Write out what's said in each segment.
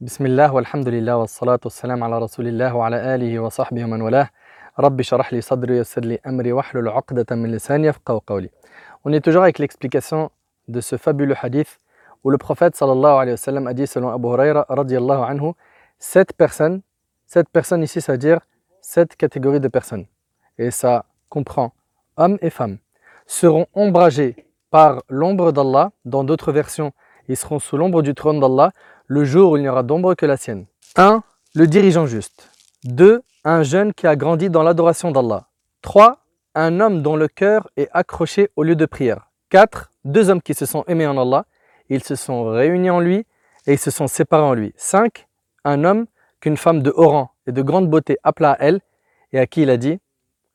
بسم الله والحمد لله والصلاة والسلام على رسول الله وعلى آله وصحبه ومن والاه ربي شرح لي صدري ويسر لي أمري واحلل عقدة من لساني يفقهوا قولي On est toujours avec l'explication de ce fabuleux hadith où le prophète sallallahu alayhi wa sallam a dit selon Abu Huraira radiallahu anhu sept personnes, sept personnes ici ça veut dire sept catégories de personnes et ça comprend hommes et femmes seront ombragés par l'ombre d'Allah dans d'autres versions ils seront sous l'ombre du trône d'Allah le jour où il n'y aura d'ombre que la sienne 1. Le dirigeant juste 2. Un jeune qui a grandi dans l'adoration d'Allah 3 un homme dont le cœur est accroché au lieu de prière. 4. Deux hommes qui se sont aimés en Allah, ils se sont réunis en lui et ils se sont séparés en lui. 5. Un homme qu'une femme de haut rang et de grande beauté appela à elle et à qui il a dit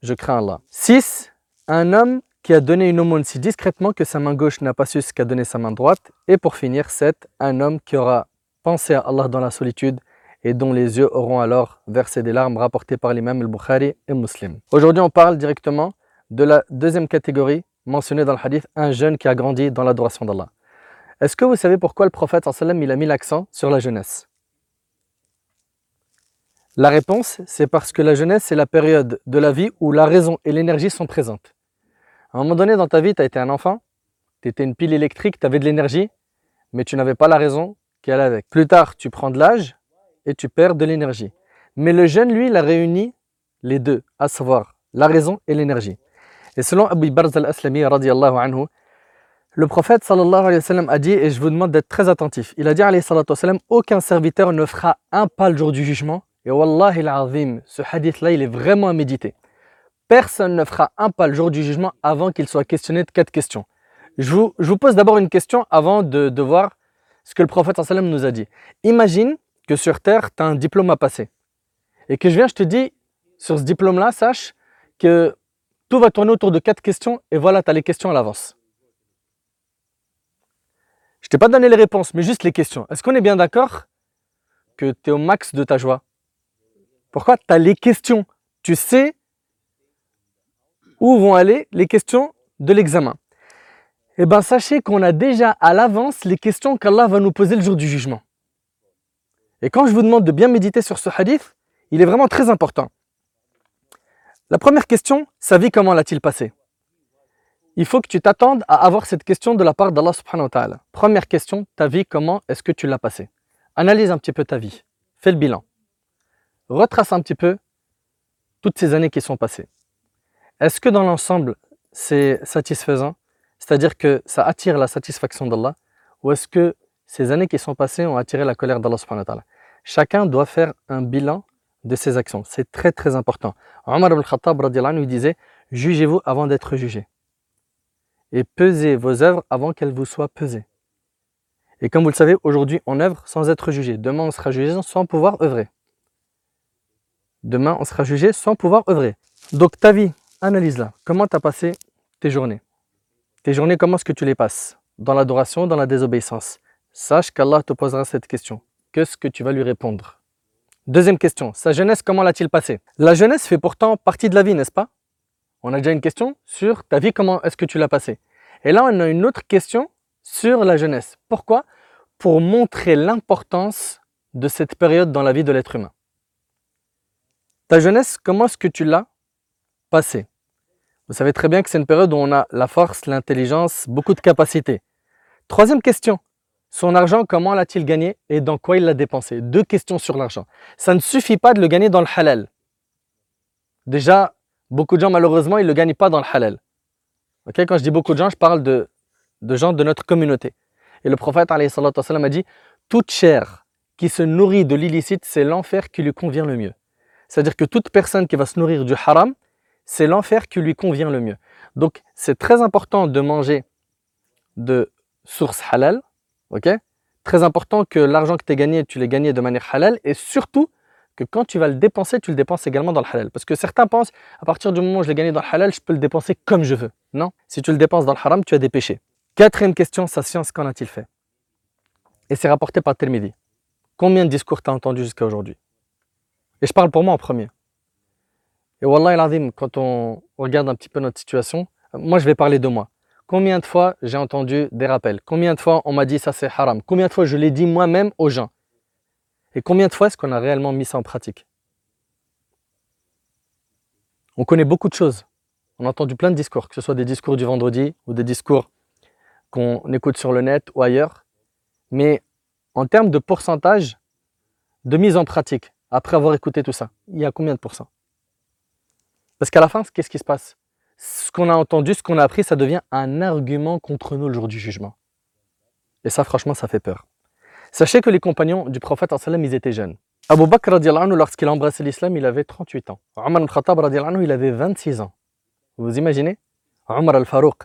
Je crains Allah. 6. Un homme qui a donné une aumône si discrètement que sa main gauche n'a pas su ce qu'a donné sa main droite. Et pour finir, 7. Un homme qui aura pensé à Allah dans la solitude et dont les yeux auront alors versé des larmes rapportées par l'imam al-Bukhari et Muslim. Aujourd'hui, on parle directement de la deuxième catégorie mentionnée dans le hadith, un jeune qui a grandi dans l'adoration d'Allah. Est-ce que vous savez pourquoi le prophète il a mis l'accent sur la jeunesse? La réponse, c'est parce que la jeunesse, c'est la période de la vie où la raison et l'énergie sont présentes. À un moment donné dans ta vie, tu as été un enfant, tu étais une pile électrique, tu avais de l'énergie, mais tu n'avais pas la raison qui avec. Plus tard, tu prends de l'âge, et tu perds de l'énergie. Mais le jeune, lui, il a réuni les deux, à savoir la raison et l'énergie. Et selon Abu Barz al-Aslami, anhu, le prophète sallallahu alayhi wa sallam a dit, et je vous demande d'être très attentif, il a dit alayhi wa sallam, aucun serviteur ne fera un pas le jour du jugement. Et wallahi al ce hadith-là, il est vraiment à méditer. Personne ne fera un pas le jour du jugement avant qu'il soit questionné de quatre questions. Je vous, je vous pose d'abord une question avant de, de voir ce que le prophète sallam nous a dit. Imagine que sur Terre, tu as un diplôme à passer. Et que je viens, je te dis, sur ce diplôme-là, sache que tout va tourner autour de quatre questions et voilà, tu as les questions à l'avance. Je t'ai pas donné les réponses, mais juste les questions. Est-ce qu'on est bien d'accord que tu es au max de ta joie? Pourquoi Tu as les questions? Tu sais où vont aller les questions de l'examen. Eh bien, sachez qu'on a déjà à l'avance les questions qu'Allah va nous poser le jour du jugement. Et quand je vous demande de bien méditer sur ce hadith, il est vraiment très important. La première question, sa vie, comment l'a-t-il passé Il faut que tu t'attendes à avoir cette question de la part d'Allah subhanahu wa ta'ala. Première question, ta vie, comment est-ce que tu l'as passée? Analyse un petit peu ta vie. Fais le bilan. Retrace un petit peu toutes ces années qui sont passées. Est-ce que dans l'ensemble, c'est satisfaisant? C'est-à-dire que ça attire la satisfaction d'Allah Ou est-ce que ces années qui sont passées ont attiré la colère d'Allah subhanahu Chacun doit faire un bilan de ses actions. C'est très très important. Omar al-Khattab lui disait Jugez-vous avant d'être jugé. Et pesez vos œuvres avant qu'elles vous soient pesées. Et comme vous le savez, aujourd'hui on œuvre sans être jugé. Demain on sera jugé sans pouvoir œuvrer. Demain on sera jugé sans pouvoir œuvrer. Donc ta vie, analyse-la. Comment tu as passé tes journées? Tes journées, comment est-ce que tu les passes? Dans l'adoration, dans la désobéissance? Sache qu'Allah te posera cette question. Qu'est-ce que tu vas lui répondre? Deuxième question, sa jeunesse, comment l'a-t-il passé La jeunesse fait pourtant partie de la vie, n'est-ce pas? On a déjà une question sur ta vie, comment est-ce que tu l'as passée? Et là, on a une autre question sur la jeunesse. Pourquoi? Pour montrer l'importance de cette période dans la vie de l'être humain. Ta jeunesse, comment est-ce que tu l'as passée? Vous savez très bien que c'est une période où on a la force, l'intelligence, beaucoup de capacités. Troisième question, son argent, comment l'a-t-il gagné et dans quoi il l'a dépensé? Deux questions sur l'argent. Ça ne suffit pas de le gagner dans le halal. Déjà, beaucoup de gens, malheureusement, ils ne le gagnent pas dans le halal. Quand je dis beaucoup de gens, je parle de, de gens de notre communauté. Et le prophète a dit Toute chair qui se nourrit de l'illicite, c'est l'enfer qui lui convient le mieux. C'est-à-dire que toute personne qui va se nourrir du haram, c'est l'enfer qui lui convient le mieux. Donc, c'est très important de manger de sources halal, Ok? Très important que l'argent que tu as gagné, tu l'aies gagné de manière halal et surtout que quand tu vas le dépenser, tu le dépenses également dans le halal. Parce que certains pensent, à partir du moment où je l'ai gagné dans le halal, je peux le dépenser comme je veux. Non, si tu le dépenses dans le haram, tu as des péchés. Quatrième question, sa science, qu'en a-t-il fait? Et c'est rapporté par Tirmidhi. Combien de discours tu as entendu jusqu'à aujourd'hui? Et je parle pour moi en premier. Et Wallah quand on regarde un petit peu notre situation, moi je vais parler de moi. Combien de fois j'ai entendu des rappels? Combien de fois on m'a dit ça c'est haram? Combien de fois je l'ai dit moi-même aux gens? Et combien de fois est-ce qu'on a réellement mis ça en pratique? On connaît beaucoup de choses. On a entendu plein de discours, que ce soit des discours du vendredi ou des discours qu'on écoute sur le net ou ailleurs. Mais en termes de pourcentage de mise en pratique, après avoir écouté tout ça, il y a combien de pourcents? Parce qu'à la fin, qu'est-ce qui se passe? Ce qu'on a entendu, ce qu'on a appris, ça devient un argument contre nous le jour du jugement. Et ça, franchement, ça fait peur. Sachez que les compagnons du prophète, ils étaient jeunes. Abu Bakr, lorsqu'il a embrassé l'islam, il avait 38 ans. Omar al-Khattab, il avait 26 ans. Vous imaginez? Omar al-Farouq.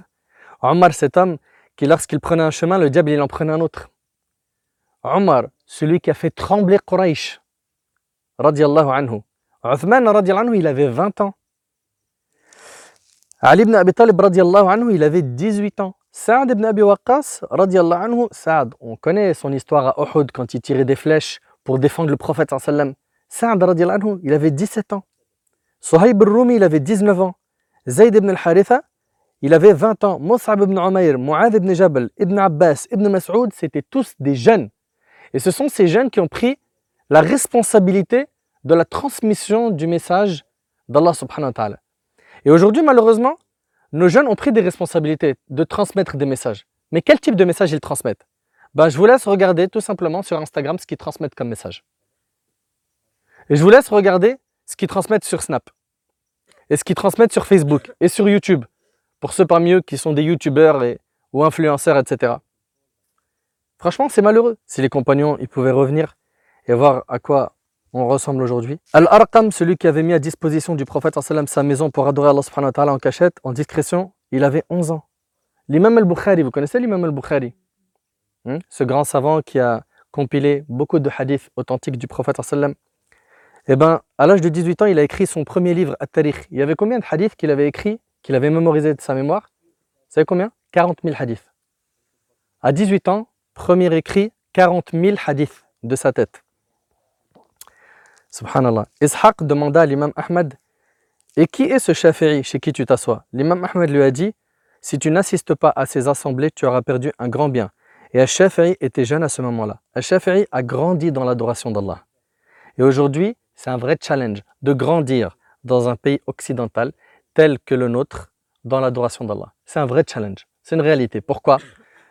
Omar, cet homme qui, lorsqu'il prenait un chemin, le diable, il en prenait un autre. Omar, celui qui a fait trembler Quraysh, radiallahu anhu. Uthman, radiallahu il avait 20 ans. Ali ibn Abi Talib, anhu, il avait 18 ans. Saad ibn Abi Waqqas, anhu, Saad, on connaît son histoire à Uhud quand il tirait des flèches pour défendre le prophète sallam. Saad, anhu, il avait 17 ans. Suhaib al-Rumi, il avait 19 ans. Zayd ibn al-Haritha, il avait 20 ans. Mus'ab ibn Umayr, Mu'adh ibn Jabal, Ibn Abbas, Ibn Mas'ud, c'était tous des jeunes. Et ce sont ces jeunes qui ont pris la responsabilité de la transmission du message d'Allah subhanahu. Et aujourd'hui, malheureusement, nos jeunes ont pris des responsabilités de transmettre des messages. Mais quel type de message ils transmettent? Ben, Je vous laisse regarder tout simplement sur Instagram ce qu'ils transmettent comme message. Et je vous laisse regarder ce qu'ils transmettent sur Snap. Et ce qu'ils transmettent sur Facebook et sur YouTube. Pour ceux parmi eux qui sont des YouTubeurs ou influenceurs, etc. Franchement, c'est malheureux. Si les compagnons ils pouvaient revenir et voir à quoi on ressemble aujourd'hui. Al-Arqam, celui qui avait mis à disposition du prophète sa maison pour adorer Allah subhanahu wa ta'ala en cachette, en discrétion, il avait 11 ans. L'imam al-Bukhari, vous connaissez l'imam al-Bukhari? Hmm? Ce grand savant qui a compilé beaucoup de hadiths authentiques du prophète sallam. Eh bien, à l'âge de 18 ans, il a écrit son premier livre, At-Tarikh. Il y avait combien de hadiths qu'il avait écrit, qu'il avait mémorisé de sa mémoire? Vous savez combien? 40 000 hadiths. À 18 ans, premier écrit, 40 000 hadiths de sa tête. Subhanallah. Ishaq demanda à l'imam Ahmed Et qui est ce Shafi'i chez qui tu t'assois? L'imam Ahmed lui a dit Si tu n'assistes pas à ces assemblées, tu auras perdu un grand bien. Et Al-Shafi'i était jeune à ce moment-là. Al-Shafi'i a grandi dans l'adoration d'Allah. Et aujourd'hui, c'est un vrai challenge de grandir dans un pays occidental tel que le nôtre dans l'adoration d'Allah. C'est un vrai challenge. C'est une réalité. Pourquoi?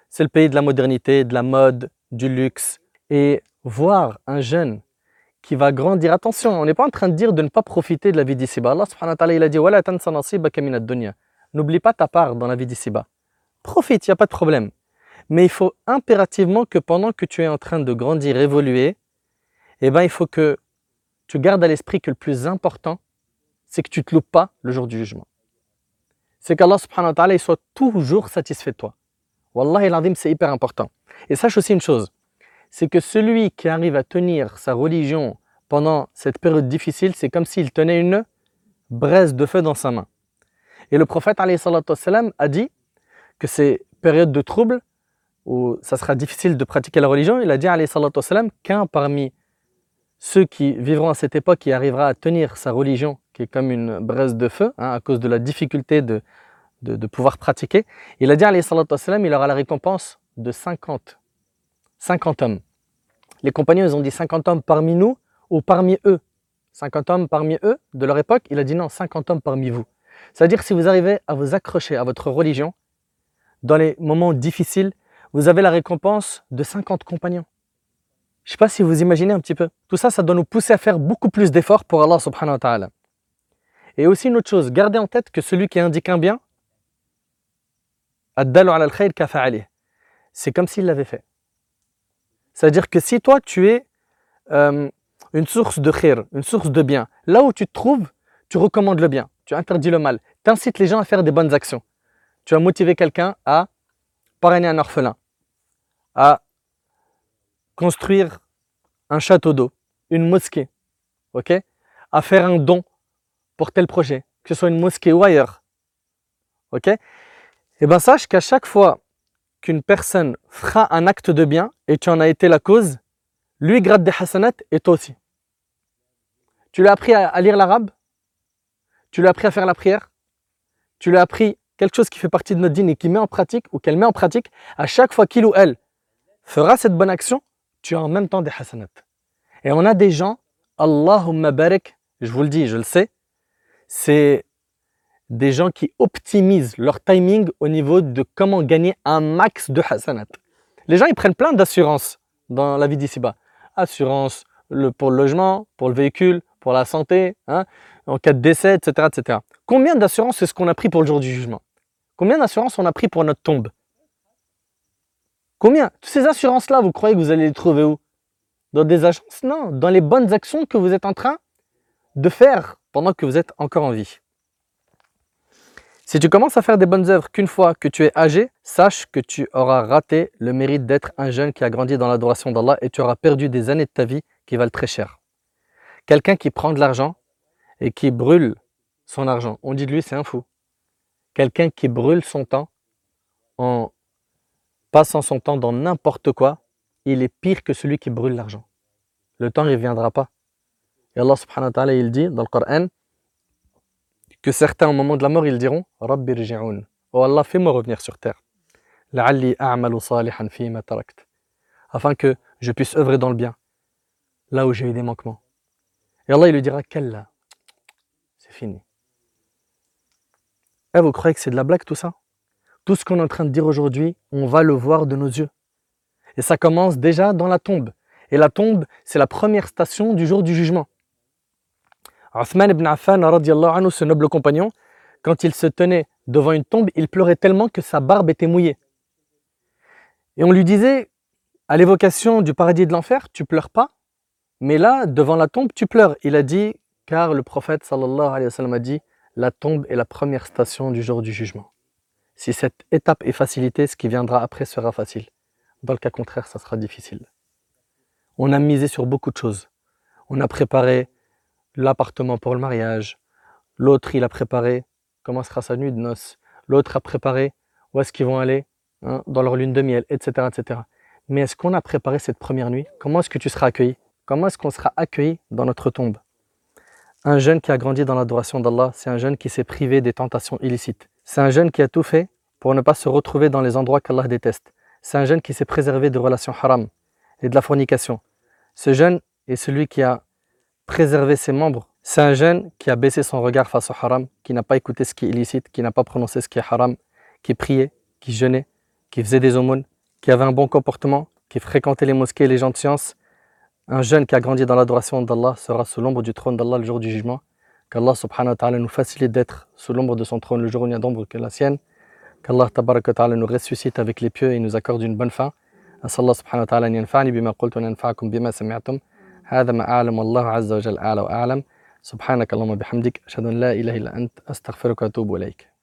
C'est le pays de la modernité, de la mode, du luxe. Et voir un jeune qui va grandir. Attention, on n'est pas en train de dire de ne pas profiter de la vie d'ici-bas. Allah subhanahu wa ta'ala, il a dit N'oublie pas ta part dans la vie d'ici-bas. Profite, il n'y a pas de problème. Mais il faut impérativement que pendant que tu es en train de grandir, évoluer, eh ben, il faut que tu gardes à l'esprit que le plus important, c'est que tu ne te loupes pas le jour du jugement. C'est qu'Allah subhanahu wa ta'ala, il soit toujours satisfait de toi. Wallahi c'est hyper important. Et sache aussi une chose, c'est que celui qui arrive à tenir sa religion pendant cette période difficile, c'est comme s'il tenait une braise de feu dans sa main. Et le prophète a dit que ces périodes de trouble, où ça sera difficile de pratiquer la religion, il a dit qu'un parmi ceux qui vivront à cette époque qui arrivera à tenir sa religion, qui est comme une braise de feu, hein, à cause de la difficulté de, de, pouvoir pratiquer, il a dit il aura la récompense de 50 50 hommes. Les compagnons, ils ont dit 50 hommes parmi nous ou parmi eux? 50 hommes parmi eux de leur époque, il a dit non, 50 hommes parmi vous. C'est-à-dire si vous arrivez à vous accrocher à votre religion, dans les moments difficiles, vous avez la récompense de 50 compagnons. Je ne sais pas si vous imaginez un petit peu. Tout ça, ça doit nous pousser à faire beaucoup plus d'efforts pour Allah subhanahu wa ta'ala. Et aussi une autre chose, gardez en tête que celui qui indique un bien, c'est comme s'il l'avait fait. C'est-à-dire que si toi, tu es euh, une source de khir, une source de bien, là où tu te trouves, tu recommandes le bien, tu interdis le mal, tu incites les gens à faire des bonnes actions. Tu as motivé quelqu'un à parrainer un orphelin, à construire un château d'eau, une mosquée, à faire un don pour tel projet, que ce soit une mosquée ou ailleurs. ok Eh bien, sache qu'à chaque fois qu'une personne fera un acte de bien et tu en as été la cause, lui gratte des hasanat et toi aussi. Tu lui as appris à, lire l'arabe? Tu lui as appris à faire la prière? Tu lui as appris quelque chose qui fait partie de notre dîne et qui met en pratique ou qu'elle met en pratique, à chaque fois qu'il ou elle fera cette bonne action, tu as en même temps des hasanat. Et on a des gens, Allahumma barik, je vous le dis, je le sais, c'est des gens qui optimisent leur timing au niveau de comment gagner un max de hasanat. Les gens, ils prennent plein d'assurances dans la vie d'ici-bas. Assurance pour le logement, pour le véhicule, pour la santé, hein, en cas de décès, etc. etc. Combien d'assurances c'est ce qu'on a pris pour le jour du jugement? Combien d'assurances on a pris pour notre tombe? Combien? Toutes ces assurances-là, vous croyez que vous allez les trouver où? Dans des agences? Non, dans les bonnes actions que vous êtes en train de faire pendant que vous êtes encore en vie. Si tu commences à faire des bonnes œuvres qu'une fois que tu es âgé, sache que tu auras raté le mérite d'être un jeune qui a grandi dans l'adoration d'Allah et tu auras perdu des années de ta vie qui valent très cher. Quelqu'un qui prend de l'argent et qui brûle son argent, on dit de lui c'est un fou. Quelqu'un qui brûle son temps en passant son temps dans n'importe quoi, il est pire que celui qui brûle l'argent. Le temps ne reviendra pas. Et Allah subhanahu wa ta'ala, il dit dans le Coran que certains au moment de la mort, ils diront Rabbi rji'un. Oh Allah, fais-moi revenir sur terre. La'alli a'malu salihan ma tarakt. Afin que je puisse œuvrer dans le bien, là où j'ai eu des manquements. Et Allah, il lui dira Kalla. C'est fini. Eh, vous croyez que c'est de la blague tout ça? Tout ce qu'on est en train de dire aujourd'hui, on va le voir de nos yeux. Et ça commence déjà dans la tombe. Et la tombe, c'est la première station du jour du jugement. Othman ibn Affan, anhu, ce noble compagnon, quand il se tenait devant une tombe, il pleurait tellement que sa barbe était mouillée. Et on lui disait, à l'évocation du paradis de l'enfer, tu pleures pas, mais là, devant la tombe, tu pleures. Il a dit, car le prophète sallallahu alayhi wa a dit, la tombe est la première station du jour du jugement. Si cette étape est facilitée, ce qui viendra après sera facile. Dans le cas contraire, ça sera difficile. On a misé sur beaucoup de choses. On a préparé l'appartement pour le mariage. L'autre, il a préparé comment sera sa nuit de noces? L'autre a préparé où est-ce qu'ils vont aller hein, dans leur lune de miel, etc. etc. Mais est-ce qu'on a préparé cette première nuit? Comment est-ce que tu seras accueilli? Comment est-ce qu'on sera accueilli dans notre tombe? Un jeune qui a grandi dans l'adoration d'Allah, c'est un jeune qui s'est privé des tentations illicites. C'est un jeune qui a tout fait pour ne pas se retrouver dans les endroits qu'Allah déteste. C'est un jeune qui s'est préservé de relations haram et de la fornication. Ce jeune est celui qui a préservé ses membres. C'est un jeune qui a baissé son regard face au haram, qui n'a pas écouté ce qui est illicite, qui n'a pas prononcé ce qui est haram, qui priait, qui jeûnait, qui faisait des aumônes, qui avait un bon comportement, qui fréquentait les mosquées et les gens de science. Un jeune qui a grandi dans l'adoration d'Allah sera sous l'ombre du trône d'Allah le jour du jugement. Qu'Allah subhanahu wa ta'ala nous facilite d'être sous l'ombre de son trône le jour où il n'y a d'ombre que la sienne. Qu'Allah tabaraka ta'ala nous ressuscite avec les pieux et nous accorde une bonne fin. أسأل الله سبحانه وتعالى أن ينفعني بما قلت وأن ينفعكم بما سمعتم هذا ما أعلم والله عز وجل أعلى وأعلم. سبحانك اللهم وبحمدك أشهد أن لا إله إلا أنت أستغفرك وأتوب إليك.